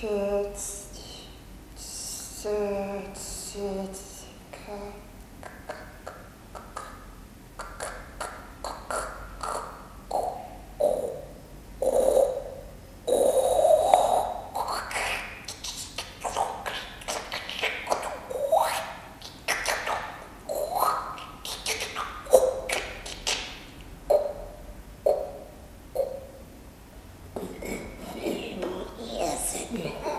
Fits, Sits, Sits, Cut. Yeah.